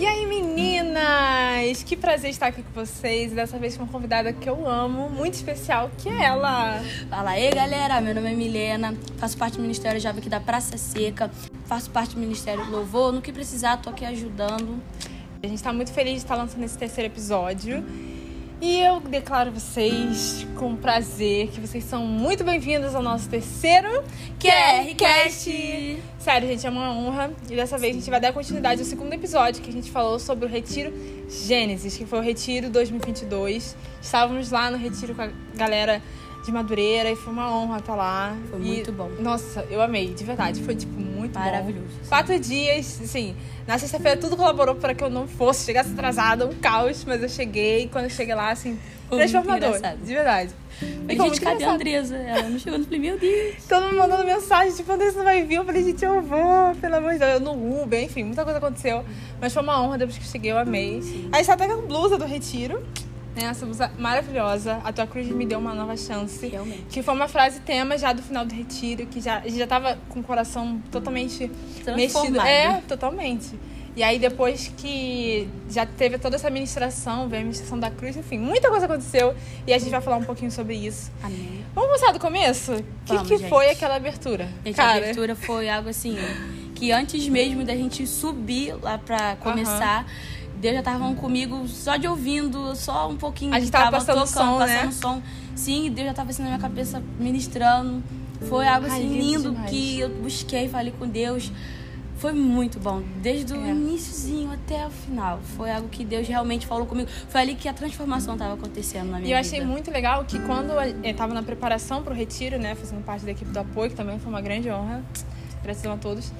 E aí, meninas? Que prazer estar aqui com vocês. Dessa vez com uma convidada que eu amo, muito especial, que é ela. Fala aí, galera. Meu nome é Milena, faço parte do Ministério Jovem aqui da Praça Seca, faço parte do Ministério Louvor. No que precisar, tô aqui ajudando. A gente tá muito feliz de estar lançando esse terceiro episódio. E eu declaro vocês com prazer que vocês são muito bem-vindos ao nosso terceiro QRCast. Sério, gente, é uma honra. E dessa vez a gente vai dar continuidade ao segundo episódio que a gente falou sobre o Retiro Gênesis, que foi o Retiro 2022. Estávamos lá no Retiro com a galera de Madureira e foi uma honra estar lá. Foi E, muito bom. Nossa, eu amei, de verdade. Foi, tipo, muito Maravilhoso. bom. Quatro dias, assim. Na sexta-feira tudo colaborou para que eu não fosse, chegasse atrasada, um caos, mas eu cheguei. E quando eu cheguei lá, assim, Foi transformador. De verdade. E, gente, cadê a. Andresa? Ela não chegou no falei, meu Deus. Todo mundo mandando mensagem, tipo, Andressa não vai vir. Eu falei, gente, eu vou, pelo amor de Deus. Eu no Uber, enfim, muita coisa aconteceu. Mas foi uma honra, depois que eu cheguei, eu amei. Aí está até com a blusa do Retiro. Essa blusa maravilhosa. A tua cruz me deu uma nova chance. Realmente. Que foi uma frase tema já do final do retiro, que já, já tava com o coração totalmente mexido. É, totalmente. E aí depois que já teve toda essa administração, veio a administração da cruz, enfim, muita coisa aconteceu e a gente vai falar um pouquinho sobre isso. Amém. Vamos começar do começo? O que, que gente. foi aquela abertura? Gente, a abertura foi algo assim, que antes mesmo da gente subir lá pra começar, Deus já tava falando comigo só de ouvindo, só um pouquinho. A gente tava passando tocando, som, né? passando som. Sim, Deus já tava assim na minha cabeça ministrando. Foi algo Ai, assim lindo lindo demais. que eu busquei, falei com Deus. Foi muito bom, desde o É. iníciozinho até o final. Foi algo que Deus realmente falou comigo. Foi ali que a transformação estava acontecendo na minha E eu vida. achei muito legal que quando eu tava na preparação pro retiro, né, fazendo parte da equipe do apoio, que também foi uma grande honra, gratidão a todos.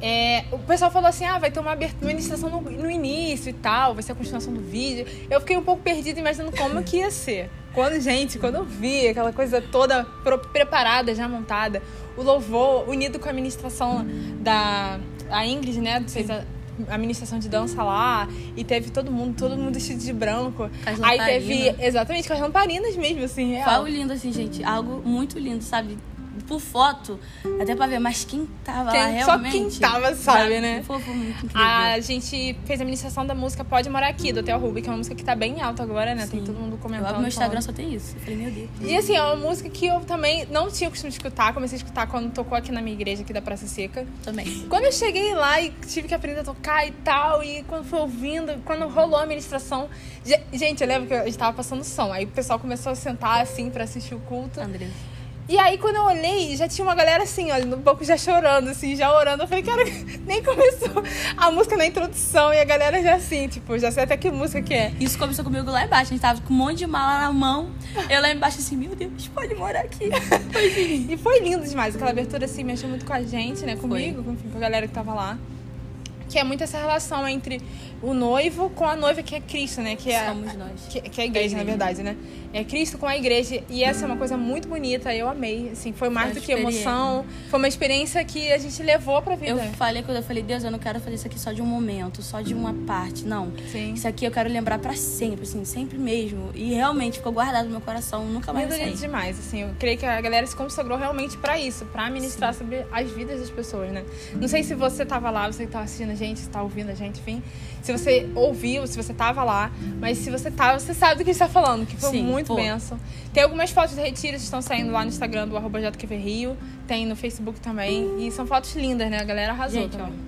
É, o pessoal falou assim: ah, vai ter uma abertura, uma iniciação no, no início e tal, vai ser a continuação do vídeo. Eu fiquei um pouco perdida imaginando como que ia ser. Quando, gente, quando eu vi aquela coisa toda preparada, já montada, o louvor unido com a ministração da a Ingrid, né, fez a, a ministração de dança lá, e teve todo mundo, todo mundo vestido de branco. Com Aí teve, exatamente, com as lamparinas mesmo, assim, Foi real. algo lindo, assim, gente. Algo muito lindo, sabe? Por foto, até pra ver. Mas quem tava lá Quem- só realmente... quem tava sabe, né? Foi, foi muito incrível. A gente fez a ministração da música Pode Morar Aqui, do Theo Ruby, que é uma música que tá bem alta agora, né? Tem Sim. todo mundo Eu comentando. abro meu Instagram, falando. só tem isso. Eu falei, meu Deus. E assim, é uma música que eu também não tinha o costume de escutar. Comecei a escutar quando tocou aqui na minha igreja, aqui da Praça Seca. Também. Quando eu cheguei lá e tive que aprender a tocar e tal, e quando fui ouvindo, quando rolou a ministração. ge- Gente, eu lembro que a gente tava passando som. Aí o pessoal começou a sentar assim pra assistir o culto. André. E aí, quando eu olhei, já tinha uma galera assim, olha, no banco já chorando, assim, já orando. Eu falei, cara, nem começou a música na introdução e a galera já assim, tipo, já sei até que música que é. Isso começou comigo lá embaixo. A gente tava com um monte de mala na mão. Eu lá embaixo assim, meu Deus, pode morar aqui. Foi lindo. E foi lindo demais. Aquela abertura, assim, mexeu muito com a gente, né? Comigo, com, com a galera que tava lá. Que é muito essa relação entre o noivo com a noiva, que é Cristo, né? Que é, Somos nós. que, que é a igreja, na verdade, né? É Cristo com a igreja. E essa é uma coisa muito bonita. Eu amei. Assim, foi mais uma do que emoção. Foi uma experiência que a gente levou pra vida. Eu falei quando eu falei, Deus, eu não quero fazer isso aqui só de um momento, só de uma parte. Não. Sim. Isso aqui eu quero lembrar pra sempre, assim, sempre mesmo. E realmente ficou guardado no meu coração, nunca mais sair. demais, assim. Eu creio que a galera se consagrou realmente pra isso, pra ministrar sobre as vidas das pessoas, né? Não sei se você tava lá, você que tava assistindo a gente, se tá ouvindo a gente, enfim. Se você ouviu, se você tava lá, mas se você tava, você sabe do que a gente tá falando, que foi Sim, muito benção. Tem algumas fotos de retiros que estão saindo lá no Instagram do arroba JQVRio, tem no Facebook também. E são fotos lindas, né? A galera arrasou Gente, ó, também.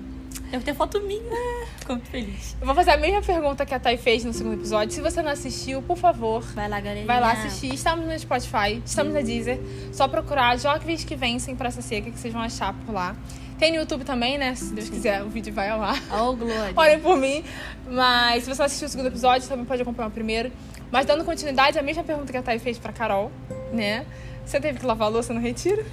deve ter foto minha. Ficou muito feliz. Eu vou fazer a mesma pergunta que a Thay fez no segundo episódio. Se você não assistiu, por favor, Vai lá, galerinha. Vai lá assistir. Estamos no Spotify, estamos na Deezer. Só procurar Jovens que Vencem Praça Seca, que vocês vão achar por lá. Tem no YouTube também, né? Se Deus quiser, o vídeo vai ao ar. Ô, Glória. Olhem por mim. Mas se você não assistiu o segundo episódio, também pode acompanhar o primeiro. Mas dando continuidade, a mesma pergunta que a Thay fez pra Carol, né? Você teve que lavar a louça no retiro?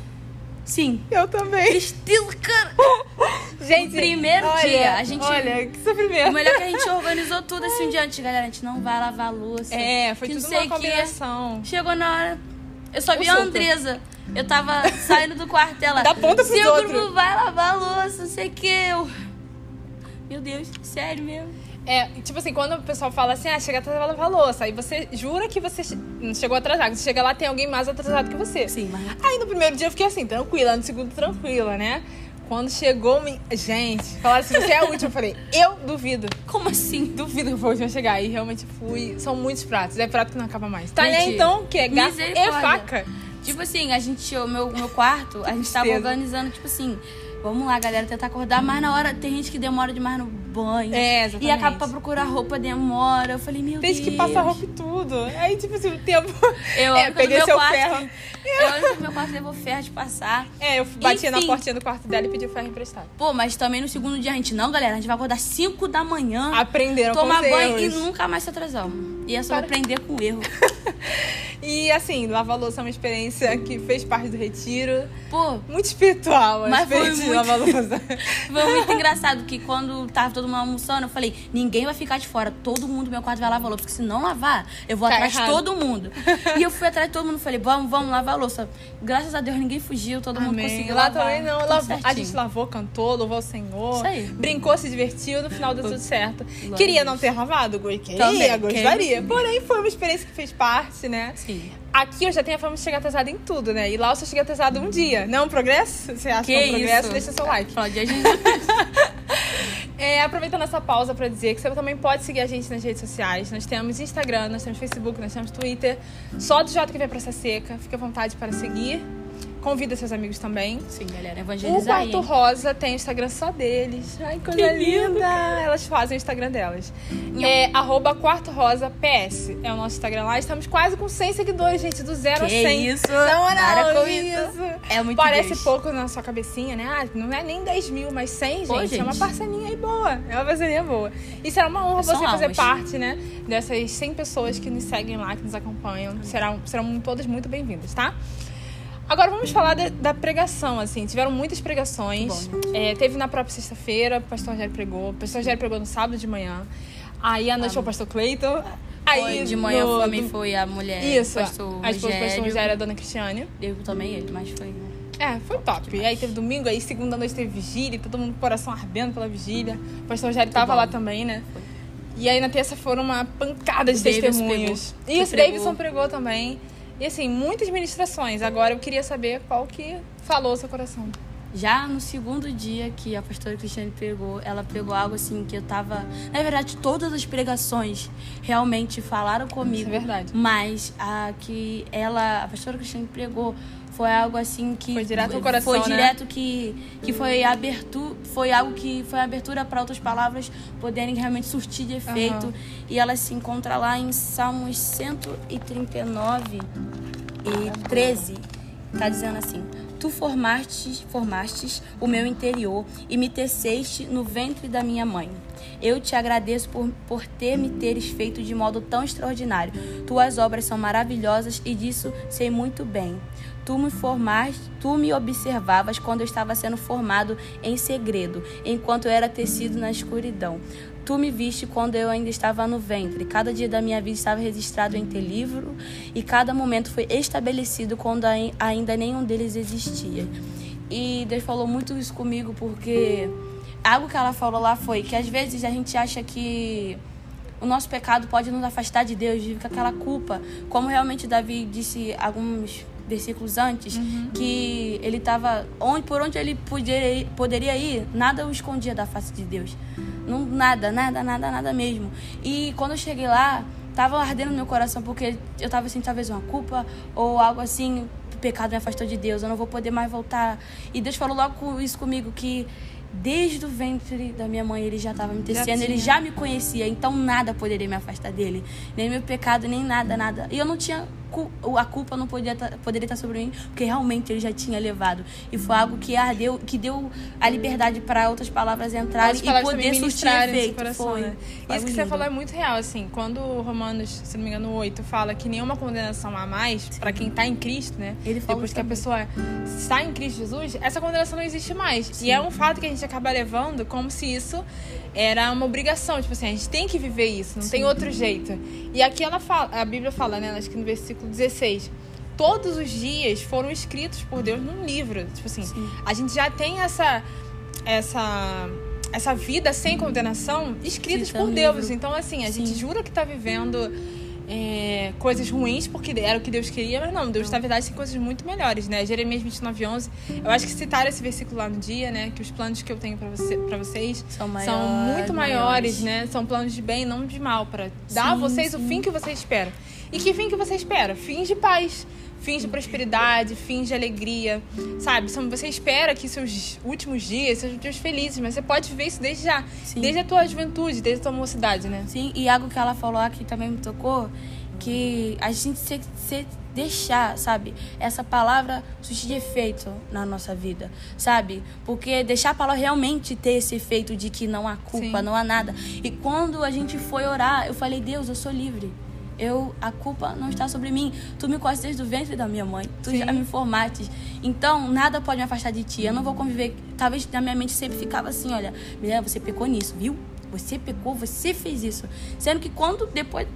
Sim. Eu também. Estilo, cara. Gente, primeiro olha, dia, a gente- Olha, que O sofrimento. melhor é que a gente organizou tudo assim um dia antes, galera. A gente não vai lavar a louça. É, foi que tudo uma o combinação. Chegou na hora. Eu só O vi a. Andresa. Eu tava saindo do quarto dela. Da ponta pros Seu outros. grupo vai lavar a louça, não sei o que. Eu... Meu Deus, sério mesmo. É, tipo assim, quando o pessoal fala assim, ah, chega atrasado pra lavar louça, aí você jura que você chegou atrasado. Você chega lá, tem alguém mais atrasado que você. Sim, mas Aí no primeiro dia eu fiquei assim, tranquila, no segundo tranquila, né? Quando chegou, me... gente, falaram assim, você é a última. Eu falei, eu duvido. Como assim? Duvido que eu vou chegar. E realmente fui. São muitos pratos. É prato que não acaba mais. Tá, né? Então, o quê? Garfo e faca. Tipo assim, a gente, o meu, meu quarto, a gente tava organizando, tipo assim, vamos lá, galera, tentar acordar, mas na hora tem gente que demora demais no banho. É, exatamente. E acaba pra procurar roupa, demora. Eu falei, meu Tem Deus. gente que passa roupa e tudo. Aí, tipo assim, o tempo. Eu é, peguei seu quarto, ferro. Eu no meu quarto levou ferro de passar. É, eu bati na Enfim. portinha do quarto dela e pedi o ferro emprestado. Pô, mas também no segundo dia a gente, não, galera, a gente vai acordar 5 da manhã, Aprenderam tomar com os banho e erros. nunca mais se atrasar. E é só Para. aprender com o erro. E assim, lavar louça é uma experiência que fez parte do retiro. Pô, Muito espiritual a Mas foi experiência de muito- lavar louça. Foi muito engraçado que quando tava todo mundo almoçando, eu falei, ninguém vai ficar de fora, todo mundo do meu quarto vai lavar louça, porque se não lavar, eu vou Tá atrás errado. de todo mundo. e eu fui atrás de todo mundo, falei, vamos, vamos lavar a louça. Graças a Deus ninguém fugiu, todo mundo Amém. conseguiu Lá lavar. também não. Lavou- a gente lavou, cantou, louvou o Senhor. Isso aí. Brincou, se divertiu, no final deu tudo certo. Glória Queria a não ter lavado? Goi? Queria, Também, gostaria. Porém, foi uma experiência que fez parte, né? Sim. Aqui eu já tenho a fama de chegar atrasada em tudo, né? E lá eu só cheguei atrasada um dia. Não é um progresso? Você acha que, Que é um progresso? isso? Deixa seu like. Fala de. É, aproveitando essa pausa pra dizer que você também pode seguir a gente nas redes sociais. Nós temos Instagram, nós temos Facebook, nós temos Twitter. Só do JQV Praça Seca. Fique à vontade para seguir. Convida seus amigos também. Sim, galera, O evangelizar aí. Quarto? Rosa tem o Instagram só deles. Ai, coisa Que lindo, linda! Elas fazem o Instagram delas. É arroba Quarto Rosa PS. É o nosso Instagram lá. Estamos quase com 100 seguidores, gente. Do zero a Que 100. isso? Na moral, Para com isso. É muito Parece Deus. pouco na sua cabecinha, né? Ah, não é nem 10 mil, mas 100, gente. Pô, É uma gente. parcelinha aí boa. É uma parcelinha boa. E será uma honra São você fazer almas. parte, né? Dessas 100 pessoas que nos seguem lá, que nos acompanham. Serão, serão todas muito bem-vindas, tá? Agora vamos falar da, da pregação, assim. Tiveram muitas pregações. Bom, É, teve na própria sexta-feira, o pastor Rogério pregou. O pastor Rogério pregou no sábado de manhã. Aí à noite foi o pastor Cleiton. Aí Foi, de manhã no- também foi a mulher. Isso, pastor a esposa do pastor Rogério. A dona Cristiane. Eu também ele, mas foi. É, foi top. E aí teve domingo, aí segunda noite teve vigília, todo mundo com o coração ardendo pela vigília. O pastor Rogério tava bom. lá também, né? Foi. E aí na terça foram uma pancada de O testemunhos. pregou. Isso, pregou. Davidson pregou também. E assim, muitas ministrações. Agora eu queria saber qual que falou o seu coração. Já no segundo dia que a pastora Cristiane pregou, ela pregou algo assim que eu tava. Na verdade, todas as pregações realmente falaram comigo. Isso é verdade. Mas a que ela, a pastora Cristiane pregou, foi algo assim que. Foi direto ao coração, Foi né? direto que, que foi abertura. Foi algo que foi abertura para outras palavras poderem realmente surtir de efeito. Aham. E ela se encontra lá em Salmos 139 e 13. Tá dizendo assim: Tu formastes, formastes o meu interior e me teceste no ventre da minha mãe. Eu te agradeço por, por ter me teres feito de modo tão extraordinário. Tuas obras são maravilhosas e disso sei muito bem. Tu me formaste, tu me observavas quando eu estava sendo formado em segredo, enquanto eu era tecido na escuridão. Tu me viste quando eu ainda estava no ventre. Cada dia da minha vida estava registrado em teu livro e cada momento foi estabelecido quando ai- ainda nenhum deles existia. E Deus falou muito isso comigo porque algo que ela falou lá foi que às vezes a gente acha que o nosso pecado pode nos afastar de Deus, vive com aquela culpa. Como realmente Davi disse alguns versículos antes, que ele estava onde por onde ele poderia, poderia ir, nada o escondia da face de Deus. Não, nada, nada, nada, nada mesmo. E quando eu cheguei lá, tava ardendo no meu coração porque eu tava assim, talvez uma culpa ou algo assim, o pecado me afastou de Deus, eu não vou poder mais voltar. E Deus falou logo isso comigo que desde o ventre da minha mãe ele já estava me tecendo, ele já me conhecia, então nada poderia me afastar dele, nem meu pecado, nem nada, nada. E eu não tinha a culpa não podia tá- poderia estar sobre mim, porque realmente ele já tinha levado. E foi algo que ardeu, que deu a liberdade para outras palavras entrarem e poder surtir efeito. coração, Foi. né? Foi Isso que você falou é muito real, assim. Quando Romanos, se não me engano, 8 fala que nenhuma condenação há mais pra quem tá em Cristo, né? Ele falou Depois que a também. pessoa está em Cristo Jesus, essa condenação não existe mais. E é um fato que a gente acaba levando como se isso era uma obrigação. Tipo assim, a gente tem que viver isso, não tem outro jeito. E aqui ela fala, a Bíblia fala, né? Acho que no versículo 16. Todos os dias foram escritos por Deus num livro. Tipo assim, Sim. a gente já tem essa essa essa vida sem condenação escritas Escrita por no Deus. livro. Então assim, a Sim. gente jura que tá vivendo é, coisas ruins, porque era o que Deus queria, mas não, Deus, na verdade, tem coisas muito melhores, né? Jeremias 29, 11. Eu acho que citar esse versículo lá no dia, né? Que os planos que eu tenho para você, pra vocês São são muito maiores, maiores. né? São planos de bem, não de mal, para dar a Sim, vocês o sim. fim que você espera. E que fim que você espera? Fins de paz. Fins de prosperidade, fins de alegria, sabe? São, você espera que seus últimos dias sejam dias felizes, mas você pode viver isso desde já. Sim. Desde a tua juventude, desde a tua mocidade, né? Sim, e algo que ela falou aqui também me tocou, que a gente se, se deixar, sabe, essa palavra surtir efeito na nossa vida, sabe? Porque deixar a palavra realmente ter esse efeito de que não há culpa, Sim. não há nada. E quando a gente foi orar, eu falei, Deus, eu sou livre. Eu, a culpa não está sobre mim. Tu me conheces desde o ventre da minha mãe. Tu Sim. já me formaste. Então, nada pode me afastar de ti. Eu não vou conviver. Talvez na minha mente sempre ficava assim, olha, Milena, você pecou nisso, viu? Você pecou, você fez isso. Sendo que quando depois,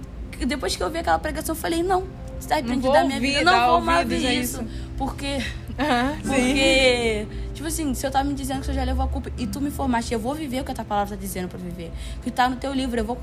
depois que eu vi aquela pregação, eu falei, não, você tá arrependido da minha vida. Eu não vou mais ouvir a isso. isso. Porque Aham, sim. porque, tipo assim, se eu tá me dizendo que você já levou a culpa e tu me formaste, eu vou viver o que a tua palavra tá dizendo eu viver. Que tá no teu livro, eu vou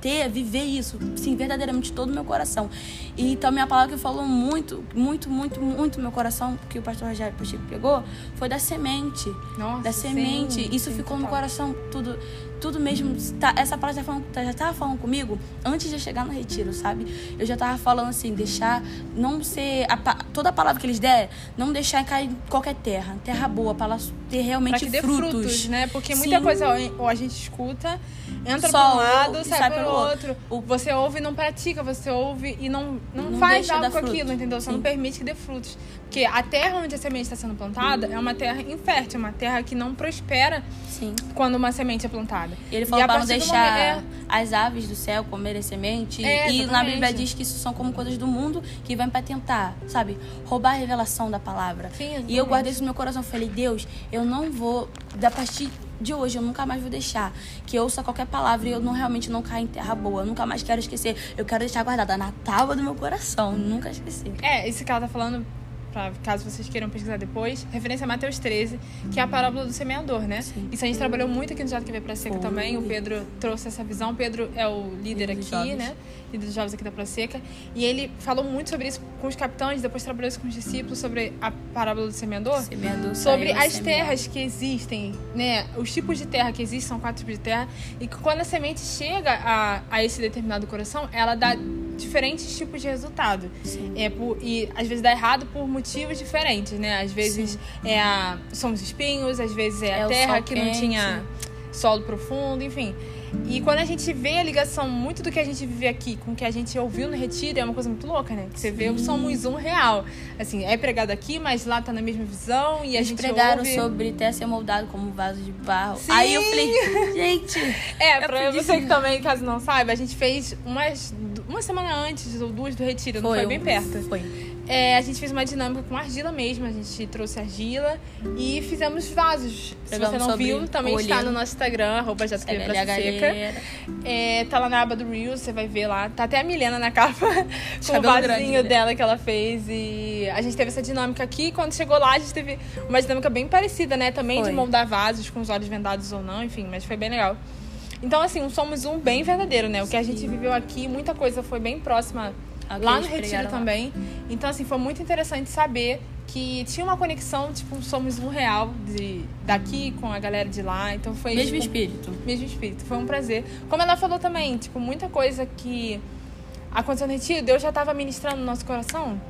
ter, viver isso, sim, verdadeiramente de todo o meu coração. E também a palavra que falou muito, muito, muito, muito no meu coração, que o pastor Rogério Pacheco pegou, foi da semente. Nossa, da semente. sim, Isso sim, ficou no total. coração, tudo, tudo mesmo. tá- essa palavra já, falando, já tava falando comigo antes de eu chegar no retiro, sabe? Eu já tava falando assim, deixar, não ser, a toda a palavra que eles der, não deixar cair em qualquer terra, terra boa, para ela ter Pra realmente que dê frutos. frutos, né? Porque muita Sim. coisa ou a gente escuta, entra Só um lado, sai, sai pelo outro. outro. Você ouve e não pratica, você ouve e não, não, Não faz algo com fruto. aquilo, entendeu? Você não Sim. permite que dê frutos. Porque a terra onde a semente está sendo plantada é uma terra infértil, uma terra que não prospera Sim. quando uma semente é plantada. Ele falou para não deixar momento- as aves do céu comerem semente. É, e na. Bíblia diz que isso são como coisas do mundo que vêm para tentar, sabe? Roubar a revelação da palavra. Sim, e eu guardei isso no meu coração. Falei, Deus, eu não vou, da partir de hoje, eu nunca mais vou deixar que eu ouça qualquer palavra e eu não realmente não caia em terra boa. Eu nunca mais quero esquecer. Eu quero deixar guardada na tábua do meu coração. Nunca esquecer. É, isso que ela tá falando, pra, caso vocês queiram pesquisar depois, referência a Mateus 13, que é a parábola do semeador, né? Sim. Isso a gente trabalhou muito aqui no JQV Pra Seca Foi. também. O Pedro trouxe essa visão. O Pedro é o líder aqui, né? Líder dos jovens aqui da Pra Seca. E ele falou muito sobre isso com os capitães, depois trabalhou isso com os discípulos, sobre a parábola do semeador. Semeador Sobre as semeou. terras que existem, né? Os tipos de terra que existem, são quatro tipos de terra. E que quando a semente chega a, a esse determinado coração, ela dá diferentes tipos de resultado. Sim. É por, e às vezes dá errado por motivos diferentes, né? Às vezes é a, são os espinhos, às vezes é, É a terra que não tinha solo profundo, enfim. E quando a gente vê a ligação muito do que a gente vive aqui com o que a gente ouviu no retiro, é uma coisa muito louca, né? Que você vê o Somos Um real. Assim, é pregado aqui, mas lá tá na mesma visão e a Eles gente pregaram ouve... sobre até ser moldado como vaso de barro. Sim. Aí eu falei, gente. É, pra aprendi você que também, caso não saiba, a gente fez umas, uma semana antes ou duas do retiro, não foi bem perto. Foi. É, a gente fez uma dinâmica com argila mesmo. A gente trouxe argila e fizemos vasos. Se Pegamos você não viu, também está olho. no nosso Instagram, arroba Praça Seca. É, tá lá na aba do Reels, você vai ver lá. Tá até a Milena na capa com o vasinho grande, né? dela que ela fez. E a gente teve essa dinâmica aqui. Quando chegou lá, a gente teve uma dinâmica bem parecida, né? Também de Foi. moldar vasos com os olhos vendados ou não, enfim, mas foi bem legal. Então, assim, um Somos Um bem verdadeiro, né? O que a gente viveu aqui, muita coisa foi bem próxima Que lá no Retiro pregaram lá. também. Então, assim, foi muito interessante saber que tinha uma conexão, tipo, Somos Um real de, daqui com a galera de lá. Então foi. Mesmo tipo, espírito. mesmo espírito. Foi um prazer. Como ela falou também, tipo, muita coisa que aconteceu no retiro, Deus já estava ministrando no nosso coração.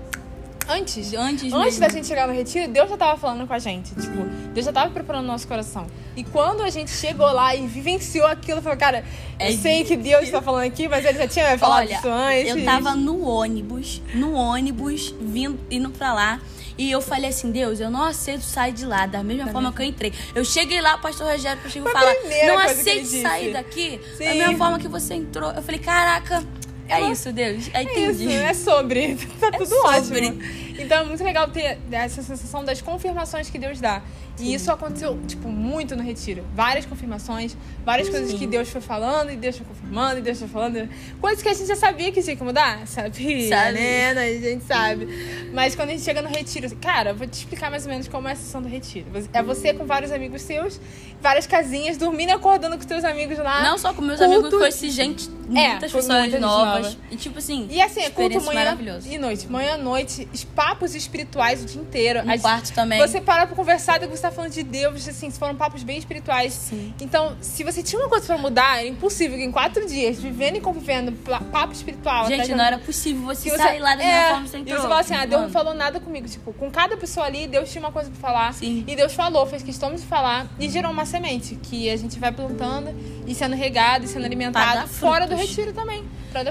Antes. Antes, Antes mesmo. da gente chegar no retiro, Deus já estava falando com a gente. Tipo, Deus já estava preparando o nosso coração. E quando a gente chegou lá e vivenciou aquilo, falou, cara, É eu sei que Deus está falando aqui, mas ele já tinha falado Olha, isso antes. eu tava no ônibus, no ônibus, vindo, indo pra lá. E eu falei assim, Deus, eu não aceito sair de lá da mesma forma que eu entrei. Eu cheguei lá, o pastor Rogério chegou e Foi a fala, primeira não aceito disse." sair daqui da Sim. mesma forma que você entrou. Eu falei, caraca, é isso, Deus. Aí É entendi. isso, é sobre. Tá tudo sobre. ótimo. Então é muito legal ter essa sensação das confirmações que Deus dá. E isso aconteceu, tipo, muito no retiro. Várias confirmações, várias coisas Sim. que Deus foi falando, e Deus foi confirmando, e Deus foi falando. Coisas que a gente já sabia que tinha que mudar. Sabia, Sabe. né? A gente sabe. Mas quando a gente chega no retiro, cara, eu vou te explicar mais ou menos como é a sessão do retiro. É você com vários amigos seus, várias casinhas, dormindo e acordando com os teus amigos lá. Não só com meus Culto- amigos, conheci gente, muitas com pessoas muita gente novas. nova. E tipo assim, E assim, é culto manhã e noite. Manhã, noite, os papos espirituais o dia inteiro. No As- quarto também. Você para pra conversar e você tá falando de Deus, assim, foram papos bem espirituais. Sim. Então, se você tinha uma coisa pra mudar, era impossível que em quatro dias, vivendo e convivendo, papo espiritual. Gente, da- não era possível você, você sair lá da é, forma sem E você fala assim, ah, Deus não falou nada comigo. Tipo, com cada pessoa ali, Deus tinha uma coisa pra falar. Sim. E Deus falou, fez questão de falar e gerou uma semente que a gente vai plantando e sendo regado e sendo alimentado fora do retiro também.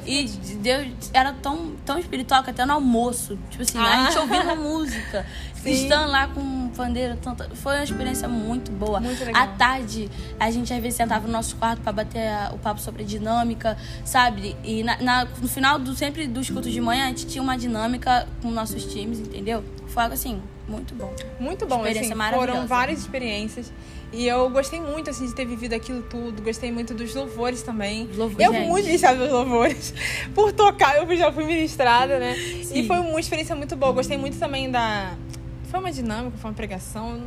E. Deus era tão, tão espiritual que até no almoço, tipo assim, Ah. A gente ouvindo música, Sim. estando lá com pandeiro, tanta, foi uma experiência muito boa. Muito legal. À tarde, a gente às vezes sentava no nosso quarto pra bater a- o papo sobre dinâmica, sabe? E na, na- no final do sempre dos cultos de manhã, a gente tinha uma dinâmica com nossos times, entendeu? Foi algo assim, muito bom. Muito bom, Experiência assim, maravilhosa. foram várias experiências. E eu gostei muito, assim, de ter vivido aquilo tudo. Gostei muito dos louvores também. Os louvores, eu gente. muito ministrada dos louvores. Por tocar, eu já fui ministrada, né? Sim. E foi uma experiência muito boa. Gostei muito também da... Foi uma dinâmica, foi uma pregação.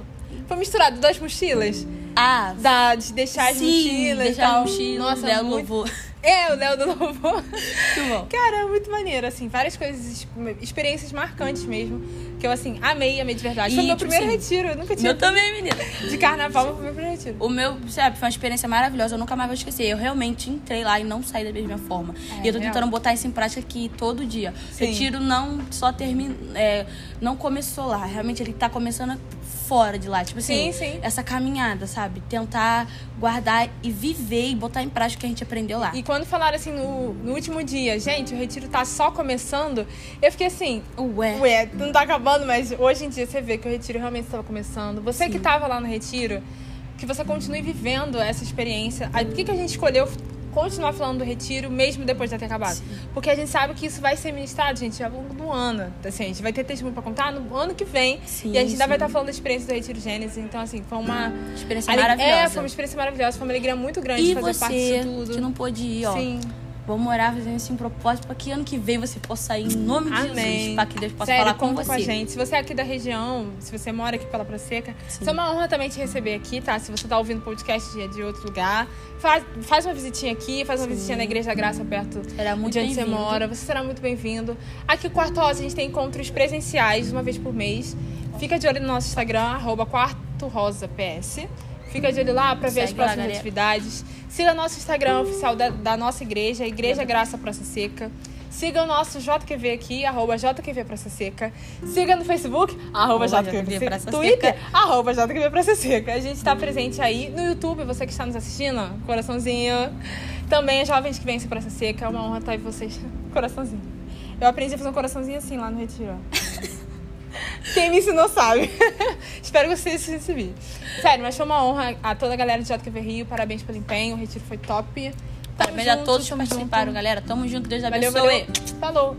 Foi misturado das mochilas. Ah, Da, de deixar as sim, mochilas e deixar tal. as mochilas, Nossa, Léo muito... louvor. É, o Léo do louvor. Muito bom. Cara, é muito maneiro, assim, várias coisas, experiências marcantes mesmo. Que eu, assim, amei, amei de verdade. Foi E, meu tipo primeiro assim, retiro, eu nunca tinha. Meu também, menina. De carnaval, foi meu primeiro retiro. O meu, sabe, foi uma experiência maravilhosa. Eu nunca mais vou esquecer. Eu realmente entrei lá e não saí da mesma forma. É, e eu tô real. tentando botar isso em prática aqui todo dia. Sim. Retiro não só termina. É, não começou lá. Realmente ele tá começando fora de lá. Tipo assim, Sim, sim. essa caminhada, sabe? Tentar guardar e viver e botar em prática o que a gente aprendeu lá. E quando falaram assim no, no último dia, gente, o retiro tá só começando, eu fiquei assim, Ué. ué, não tá acabando, mas hoje em dia você vê que o retiro realmente estava começando. Você que tava lá no retiro, que você continue vivendo essa experiência. Aí, por que, que a gente escolheu continuar falando do retiro mesmo depois de ter acabado? Porque a gente sabe que isso vai ser ministrado, gente, ao longo do ano. Assim, a gente vai ter testemunho pra contar no ano que vem. Sim, e a gente ainda vai sim. estar falando da experiência do retiro Gênesis. Então, assim, foi uma. Experiência Ale- maravilhosa. É, foi uma experiência maravilhosa, foi uma alegria muito grande E fazer parte disso você, tudo. que não pôde ir, ó. Sim. Vamos orar fazendo esse um propósito para que ano que vem você possa ir em nome de Amém. Jesus. Para que Deus possa Sério, falar com conta você. com a gente. Se você é aqui da região, se você mora aqui pela Praia Seca, é uma honra também te receber aqui, tá? Se você tá ouvindo podcast de, de outro lugar, faz, faz uma visitinha aqui, faz uma visitinha na Igreja da Graça perto Será muito de onde você mora. Você será muito bem-vindo. Aqui no Quarto Rosa a gente tem encontros presenciais uma vez por mês. Fica de olho no nosso Instagram, arroba Quarto Rosa PS. Fica de olho lá pra ver as Segue lá, próximas galera. atividades. Siga nosso Instagram oficial da, da nossa igreja, Igreja Graça Praça Seca. Siga o nosso JQV aqui, arroba JQV Praça Seca. Siga no Facebook, arroba JQV JQV Praça Seca. Twitter, arroba JQV Praça Seca. A gente está presente aí no YouTube, você que está nos assistindo, coraçãozinho. Também jovens que vencem Praça Seca, é uma honra estar aí vocês. Coraçãozinho. Eu aprendi a fazer um coraçãozinho assim lá no Retiro. Quem me ensinou sabe. Espero que vocês se vídeo. Sério, mas foi uma honra a toda a galera de JQV Rio. Parabéns pelo empenho. O retiro foi top. Tamo Parabéns a junto, todos que participaram, junto. galera. Tamo junto, Deus Valeu, abençoe. valeu. Falou.